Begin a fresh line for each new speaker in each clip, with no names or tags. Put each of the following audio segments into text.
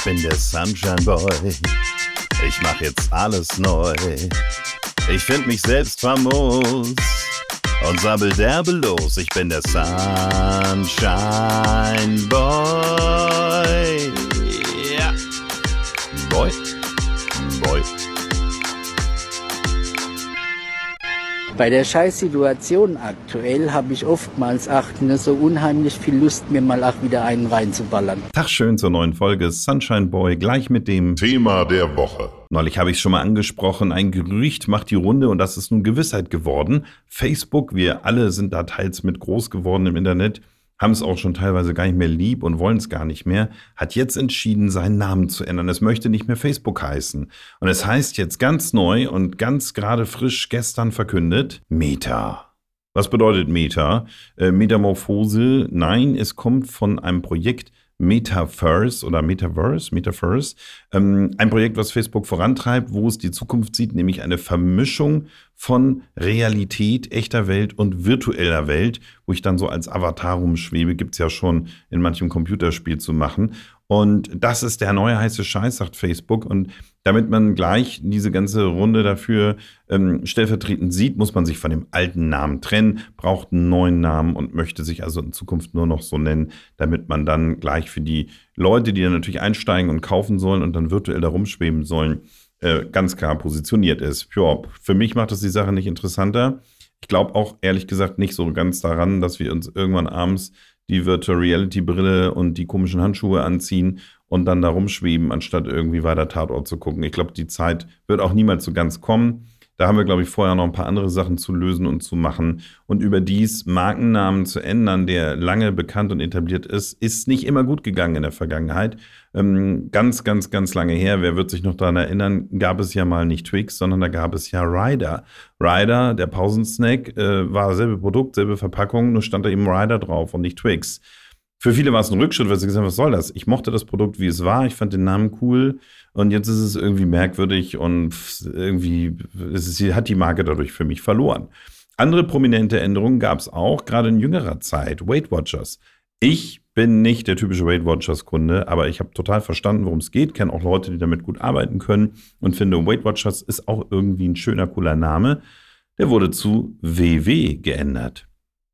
Ich bin der Sunshine Boy. Ich mach jetzt alles neu. Ich find mich selbst famos und sabbel derbe los. Ich bin der Sunshine Boy.
Bei der Scheißsituation aktuell habe ich oftmals ach, ne, so unheimlich viel Lust, mir mal ach wieder einen reinzuballern.
Tag schön zur neuen Folge Sunshine Boy, gleich mit dem
Thema der Woche.
Neulich habe ich es schon mal angesprochen, ein Gerücht macht die Runde und das ist nun Gewissheit geworden. Facebook, wir alle sind da teils mit groß geworden im Internet, haben es auch schon teilweise gar nicht mehr lieb und wollen es gar nicht mehr, hat jetzt entschieden, seinen Namen zu ändern. Es möchte nicht mehr Facebook heißen. Und es heißt jetzt ganz neu und ganz gerade frisch gestern verkündet, Meta. Was bedeutet Meta? Äh, Metamorphose? Nein, es kommt von einem Projekt, Metaverse oder Metaverse, Metaverse, ähm, ein Projekt, was Facebook vorantreibt, wo es die Zukunft sieht, nämlich eine Vermischung von Realität, echter Welt und virtueller Welt, wo ich dann so als Avatar rumschwebe, gibt es ja schon in manchem Computerspiel zu machen. Und das ist der neue heiße Scheiß, sagt Facebook. Und damit man gleich diese ganze Runde dafür ähm, stellvertretend sieht, muss man sich von dem alten Namen trennen, braucht einen neuen Namen und möchte sich also in Zukunft nur noch so nennen, damit man dann gleich für die Leute, die dann natürlich einsteigen und kaufen sollen und dann virtuell da rumschweben sollen, äh, ganz klar positioniert ist. Ja, für mich macht das die Sache nicht interessanter. Ich glaube auch ehrlich gesagt nicht so ganz daran, dass wir uns irgendwann abends die Virtual Reality Brille und die komischen Handschuhe anziehen und dann da rumschweben, anstatt irgendwie weiter Tatort zu gucken. Ich glaube, die Zeit wird auch niemals so ganz kommen. Da haben wir, glaube ich, vorher noch ein paar andere Sachen zu lösen und zu machen. Und überdies Markennamen zu ändern, der lange bekannt und etabliert ist, ist nicht immer gut gegangen in der Vergangenheit. Ähm, ganz, ganz, ganz lange her, wer wird sich noch daran erinnern, gab es ja mal nicht Twix, sondern da gab es ja Ryder. Ryder, der Pausensnack, äh, war selbe Produkt, selbe Verpackung, nur stand da eben Ryder drauf und nicht Twix. Für viele war es ein Rückschritt, weil sie gesagt haben, was soll das? Ich mochte das Produkt, wie es war. Ich fand den Namen cool. Und jetzt ist es irgendwie merkwürdig und irgendwie ist, hat die Marke dadurch für mich verloren. Andere prominente Änderungen gab es auch, gerade in jüngerer Zeit. Weight Watchers. Ich bin nicht der typische Weight Watchers Kunde, aber ich habe total verstanden, worum es geht, kenne auch Leute, die damit gut arbeiten können und finde, Weight Watchers ist auch irgendwie ein schöner, cooler Name. Der wurde zu WW geändert.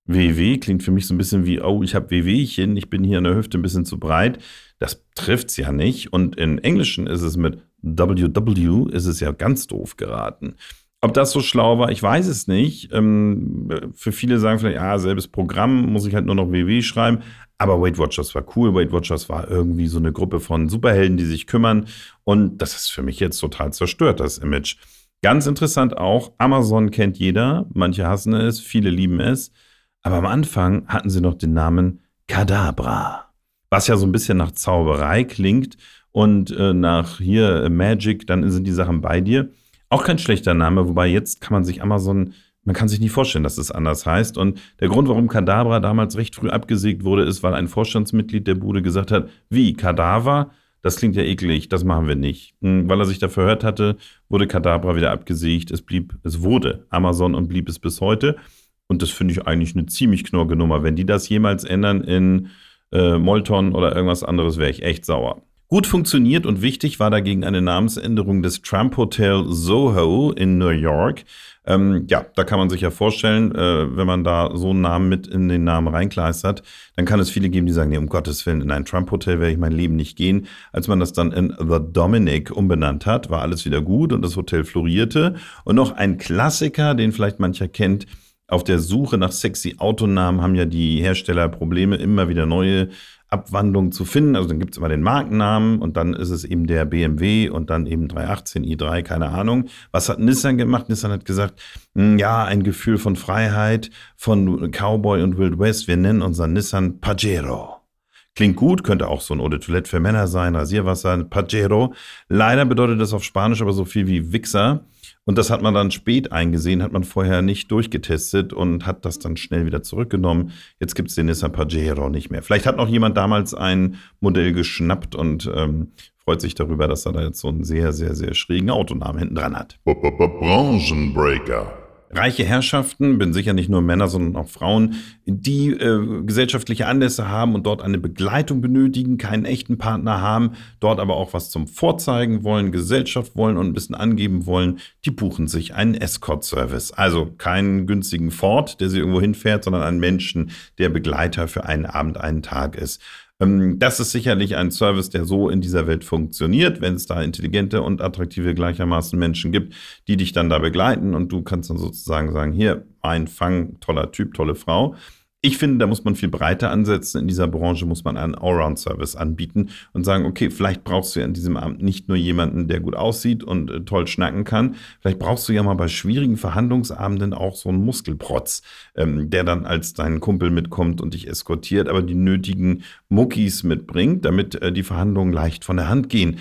WW klingt für mich so ein bisschen wie, oh, ich habe WWchen, ich bin hier in der Hüfte ein bisschen zu breit. Das trifft's ja nicht. Und im Englischen ist es mit WW, ist es ja ganz doof geraten. Ob das so schlau war, ich weiß es nicht. Ähm, für viele sagen vielleicht, ah, selbes Programm, muss ich halt nur noch WW schreiben. Aber Weight Watchers war cool. Weight Watchers war irgendwie so eine Gruppe von Superhelden, die sich kümmern. Und das ist für mich jetzt total zerstört, das Image. Ganz interessant auch, Amazon kennt jeder. Manche hassen es, viele lieben es. Aber am Anfang hatten sie noch den Namen Kadabra, was ja so ein bisschen nach Zauberei klingt und äh, nach hier äh, Magic, dann sind die Sachen bei dir. Auch kein schlechter Name, wobei jetzt kann man sich Amazon, man kann sich nicht vorstellen, dass es anders heißt. Und der Grund, warum Kadabra damals recht früh abgesägt wurde, ist, weil ein Vorstandsmitglied der Bude gesagt hat, wie Kadaver? Das klingt ja eklig, das machen wir nicht. Hm, weil er sich da verhört hatte, wurde Kadabra wieder abgesägt. Es blieb, es wurde Amazon und blieb es bis heute. Und das finde ich eigentlich eine ziemlich knorke Nummer. Wenn die das jemals ändern in äh, Molton oder irgendwas anderes, wäre ich echt sauer. Gut funktioniert und wichtig war dagegen eine Namensänderung des Trump Hotel Soho in New York. Ähm, ja, da kann man sich ja vorstellen, äh, wenn man da so einen Namen mit in den Namen reinkleistert, dann kann es viele geben, die sagen, nee, um Gottes Willen, in ein Trump Hotel werde ich mein Leben nicht gehen. Als man das dann in The Dominic umbenannt hat, war alles wieder gut und das Hotel florierte. Und noch ein Klassiker, den vielleicht mancher kennt, auf der Suche nach sexy Autonamen haben ja die Hersteller Probleme, immer wieder neue Abwandlungen zu finden. Also dann gibt es immer den Markennamen und dann ist es eben der BMW und dann eben 318 i3, keine Ahnung. Was hat Nissan gemacht? Nissan hat gesagt, hm, ja, ein Gefühl von Freiheit, von Cowboy und Wild West. Wir nennen unseren Nissan Pajero. Klingt gut, könnte auch so ein Eau de Toilette für Männer sein, Rasierwasser, Pajero. Leider bedeutet das auf Spanisch aber so viel wie Wichser. Und das hat man dann spät eingesehen, hat man vorher nicht durchgetestet und hat das dann schnell wieder zurückgenommen. Jetzt gibt es den Nissan Pajero nicht mehr. Vielleicht hat noch jemand damals ein Modell geschnappt und ähm, freut sich darüber, dass er da jetzt so einen sehr, sehr, sehr schrägen Autonamen hinten dran hat.
Branchenbreaker.
Reiche Herrschaften, bin sicher nicht nur Männer, sondern auch Frauen, die äh, gesellschaftliche Anlässe haben und dort eine Begleitung benötigen, keinen echten Partner haben, dort aber auch was zum Vorzeigen wollen, Gesellschaft wollen und ein bisschen angeben wollen, die buchen sich einen Escort-Service. Also keinen günstigen Ford, der sie irgendwo hinfährt, sondern einen Menschen, der Begleiter für einen Abend, einen Tag ist. Ähm, das ist sicherlich ein Service, der so in dieser Welt funktioniert, wenn es da intelligente und attraktive gleichermaßen Menschen gibt, die dich dann da begleiten und du kannst dann sozusagen sagen, hier, ein Fang, toller Typ, tolle Frau. Ich finde, da muss man viel breiter ansetzen. In dieser Branche muss man einen Allround-Service anbieten und sagen, okay, vielleicht brauchst du ja in diesem Amt nicht nur jemanden, der gut aussieht und äh, toll schnacken kann. Vielleicht brauchst du ja mal bei schwierigen Verhandlungsabenden auch so einen Muskelprotz, ähm, der dann als dein Kumpel mitkommt und dich eskortiert, aber die nötigen Muckis mitbringt, damit äh, die Verhandlungen leicht von der Hand gehen.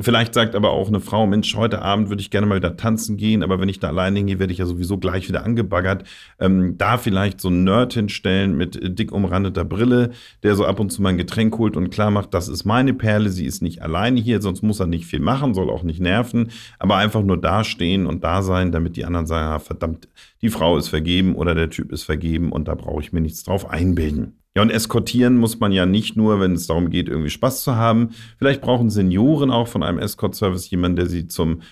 Vielleicht sagt aber auch eine Frau, Mensch, heute Abend würde ich gerne mal wieder tanzen gehen, aber wenn ich da allein hingehe, werde ich ja sowieso gleich wieder angebaggert. Ähm, da vielleicht so einen Nerd hinstellen mit dick umrandeter Brille, der so ab und zu mal ein Getränk holt und klar macht, das ist meine Perle, sie ist nicht alleine hier, sonst muss er nicht viel machen, soll auch nicht nerven, aber einfach nur dastehen und da sein, damit die anderen sagen, ah, verdammt, die Frau ist vergeben oder der Typ ist vergeben und da brauche ich mir nichts drauf einbilden. Ja, und eskortieren muss man ja nicht nur, wenn es darum geht, irgendwie Spaß zu haben. Vielleicht brauchen Senioren auch von einem Escort-Service jemanden, der sie zum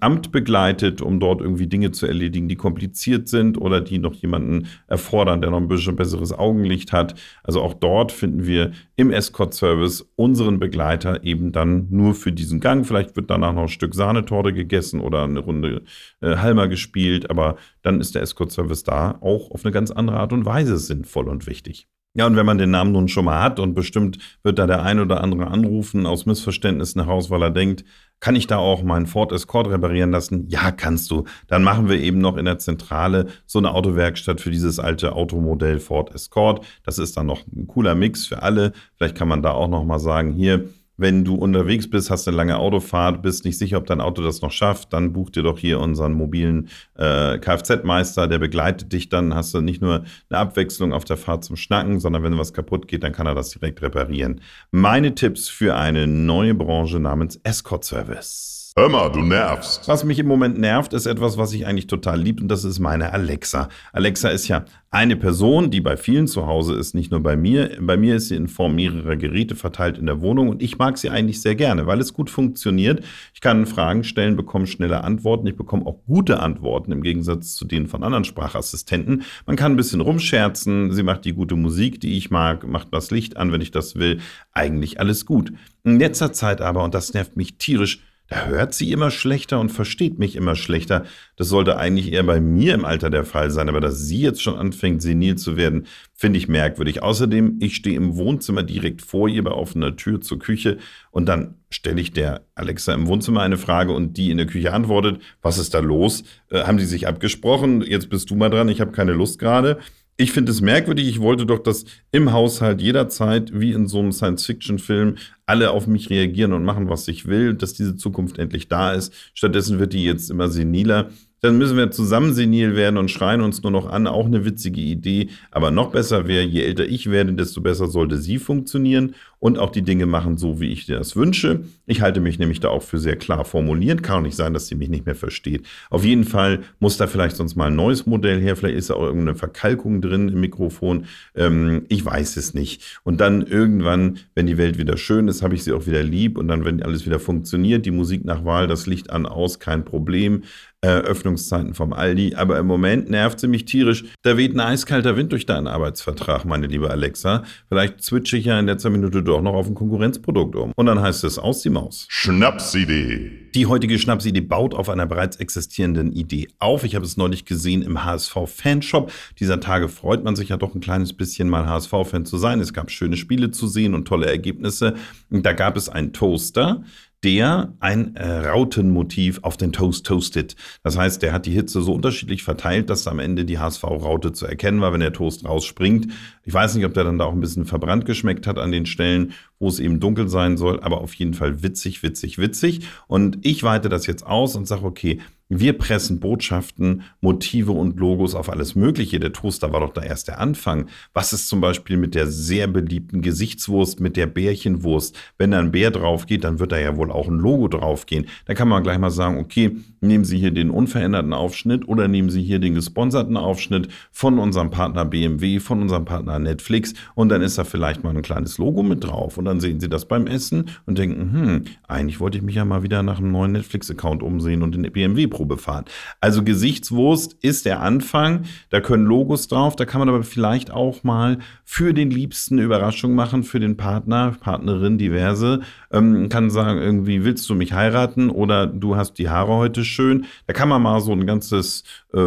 Amt begleitet, um dort irgendwie Dinge zu erledigen, die kompliziert sind oder die noch jemanden erfordern, der noch ein bisschen besseres Augenlicht hat. Also auch dort finden wir im Escort-Service unseren Begleiter eben dann nur für diesen Gang. Vielleicht wird danach noch ein Stück Sahnetorte gegessen oder eine Runde äh, Halmer gespielt, aber dann ist der Escort-Service da auch auf eine ganz andere Art und Weise sinnvoll und wichtig. Ja, und wenn man den Namen nun schon mal hat und bestimmt wird da der ein oder andere anrufen aus Missverständnissen heraus, weil er denkt, kann ich da auch meinen Ford Escort reparieren lassen? Ja, kannst du. Dann machen wir eben noch in der Zentrale so eine Autowerkstatt für dieses alte Automodell Ford Escort. Das ist dann noch ein cooler Mix für alle. Vielleicht kann man da auch noch mal sagen, hier, wenn du unterwegs bist, hast eine lange Autofahrt, bist nicht sicher, ob dein Auto das noch schafft, dann buch dir doch hier unseren mobilen äh, Kfz-Meister, der begleitet dich dann. Hast du nicht nur eine Abwechslung auf der Fahrt zum Schnacken, sondern wenn was kaputt geht, dann kann er das direkt reparieren. Meine Tipps für eine neue Branche namens Escort Service.
Hör mal, du nervst.
Was mich im Moment nervt, ist etwas, was ich eigentlich total lieb und das ist meine Alexa. Alexa ist ja eine Person, die bei vielen zu Hause ist, nicht nur bei mir. Bei mir ist sie in Form mehrerer Geräte verteilt in der Wohnung und ich mag sie eigentlich sehr gerne, weil es gut funktioniert. Ich kann Fragen stellen, bekomme schnelle Antworten. Ich bekomme auch gute Antworten im Gegensatz zu denen von anderen Sprachassistenten. Man kann ein bisschen rumscherzen. Sie macht die gute Musik, die ich mag, macht das Licht an, wenn ich das will. Eigentlich alles gut. In letzter Zeit aber, und das nervt mich tierisch, da hört sie immer schlechter und versteht mich immer schlechter. Das sollte eigentlich eher bei mir im Alter der Fall sein, aber dass sie jetzt schon anfängt, senil zu werden, finde ich merkwürdig. Außerdem, ich stehe im Wohnzimmer direkt vor ihr bei offener Tür zur Küche und dann stelle ich der Alexa im Wohnzimmer eine Frage und die in der Küche antwortet, was ist da los? Äh, haben sie sich abgesprochen? Jetzt bist du mal dran, ich habe keine Lust gerade. Ich finde es merkwürdig. Ich wollte doch, dass im Haushalt jederzeit, wie in so einem Science-Fiction-Film, alle auf mich reagieren und machen, was ich will, dass diese Zukunft endlich da ist. Stattdessen wird die jetzt immer seniler. Dann müssen wir zusammen senil werden und schreien uns nur noch an. Auch eine witzige Idee. Aber noch besser wäre, je älter ich werde, desto besser sollte sie funktionieren und auch die Dinge machen, so wie ich dir das wünsche. Ich halte mich nämlich da auch für sehr klar formuliert. Kann auch nicht sein, dass sie mich nicht mehr versteht. Auf jeden Fall muss da vielleicht sonst mal ein neues Modell her. Vielleicht ist da auch irgendeine Verkalkung drin im Mikrofon. Ähm, ich weiß es nicht. Und dann irgendwann, wenn die Welt wieder schön ist, habe ich sie auch wieder lieb. Und dann, wenn alles wieder funktioniert, die Musik nach Wahl, das Licht an, aus, kein Problem. Öffnungszeiten vom Aldi. Aber im Moment nervt sie mich tierisch. Da weht ein eiskalter Wind durch deinen Arbeitsvertrag, meine liebe Alexa. Vielleicht switche ich ja in letzter Minute doch noch auf ein Konkurrenzprodukt um. Und dann heißt es aus die Maus.
Schnapsidee.
Die heutige Schnapsidee baut auf einer bereits existierenden Idee auf. Ich habe es neulich gesehen im HSV-Fanshop. Dieser Tage freut man sich ja doch ein kleines bisschen mal HSV-Fan zu sein. Es gab schöne Spiele zu sehen und tolle Ergebnisse. Da gab es einen Toaster, der ein äh, Rautenmotiv auf den Toast toastet. Das heißt, der hat die Hitze so unterschiedlich verteilt, dass am Ende die HSV-Raute zu erkennen war, wenn der Toast rausspringt. Ich weiß nicht, ob der dann da auch ein bisschen verbrannt geschmeckt hat an den Stellen, wo es eben dunkel sein soll, aber auf jeden Fall witzig, witzig, witzig. Und ich weite das jetzt aus und sage, okay, Wir pressen Botschaften, Motive und Logos auf alles Mögliche. Der Toaster war doch da erst der Anfang. Was ist zum Beispiel mit der sehr beliebten Gesichtswurst, mit der Bärchenwurst? Wenn da ein Bär drauf geht, dann wird da ja wohl auch ein Logo draufgehen. Da kann man gleich mal sagen, okay, nehmen Sie hier den unveränderten Aufschnitt oder nehmen Sie hier den gesponserten Aufschnitt von unserem Partner BMW, von unserem Partner Netflix und dann ist da vielleicht mal ein kleines Logo mit drauf und dann sehen Sie das beim Essen und denken, hm, eigentlich wollte ich mich ja mal wieder nach einem neuen Netflix-Account umsehen und den BMW Probe fahren. Also Gesichtswurst ist der Anfang. Da können Logos drauf. Da kann man aber vielleicht auch mal für den Liebsten Überraschung machen, für den Partner, Partnerin, diverse. Ähm, kann sagen, irgendwie willst du mich heiraten oder du hast die Haare heute schön. Da kann man mal so ein ganzes äh,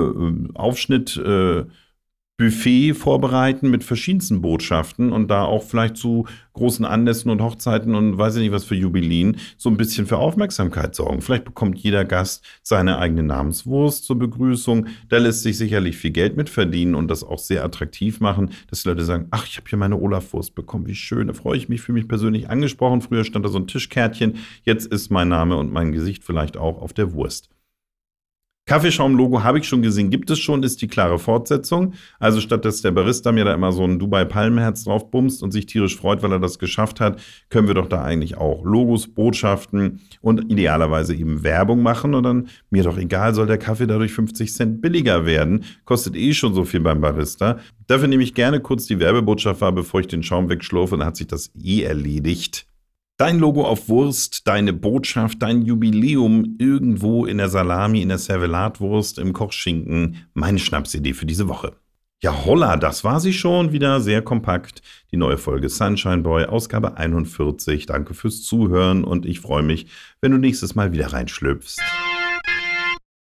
Aufschnitt äh, Buffet vorbereiten mit verschiedensten Botschaften und da auch vielleicht zu großen Anlässen und Hochzeiten und weiß ich nicht was für Jubiläen so ein bisschen für Aufmerksamkeit sorgen. Vielleicht bekommt jeder Gast seine eigene Namenswurst zur Begrüßung. Da lässt sich sicherlich viel Geld mit verdienen und das auch sehr attraktiv machen, dass die Leute sagen, ach, ich habe hier meine Olaf-Wurst bekommen, wie schön, da freue ich mich, fühle mich persönlich angesprochen. Früher stand da so ein Tischkärtchen, jetzt ist mein Name und mein Gesicht vielleicht auch auf der Wurst. Kaffeeschaum-Logo habe ich schon gesehen, gibt es schon, ist die klare Fortsetzung. Also statt dass der Barista mir da immer so ein Dubai-Palmenherz drauf bumst und sich tierisch freut, weil er das geschafft hat, können wir doch da eigentlich auch Logos, Botschaften und idealerweise eben Werbung machen. Und dann, mir doch egal, soll der Kaffee dadurch 50 Cent billiger werden. Kostet eh schon so viel beim Barista. Dafür nehme ich gerne kurz die Werbebotschaft wahr, bevor ich den Schaum wegschlurfe, dann hat sich das eh erledigt. Dein Logo auf Wurst, deine Botschaft, dein Jubiläum irgendwo in der Salami, in der Servelatwurst, im Kochschinken. Meine Schnapsidee für diese Woche. Ja, holla, das war sie schon wieder sehr kompakt. Die neue Folge Sunshine Boy, Ausgabe 41. Danke fürs Zuhören und ich freue mich, wenn du nächstes Mal wieder reinschlüpfst.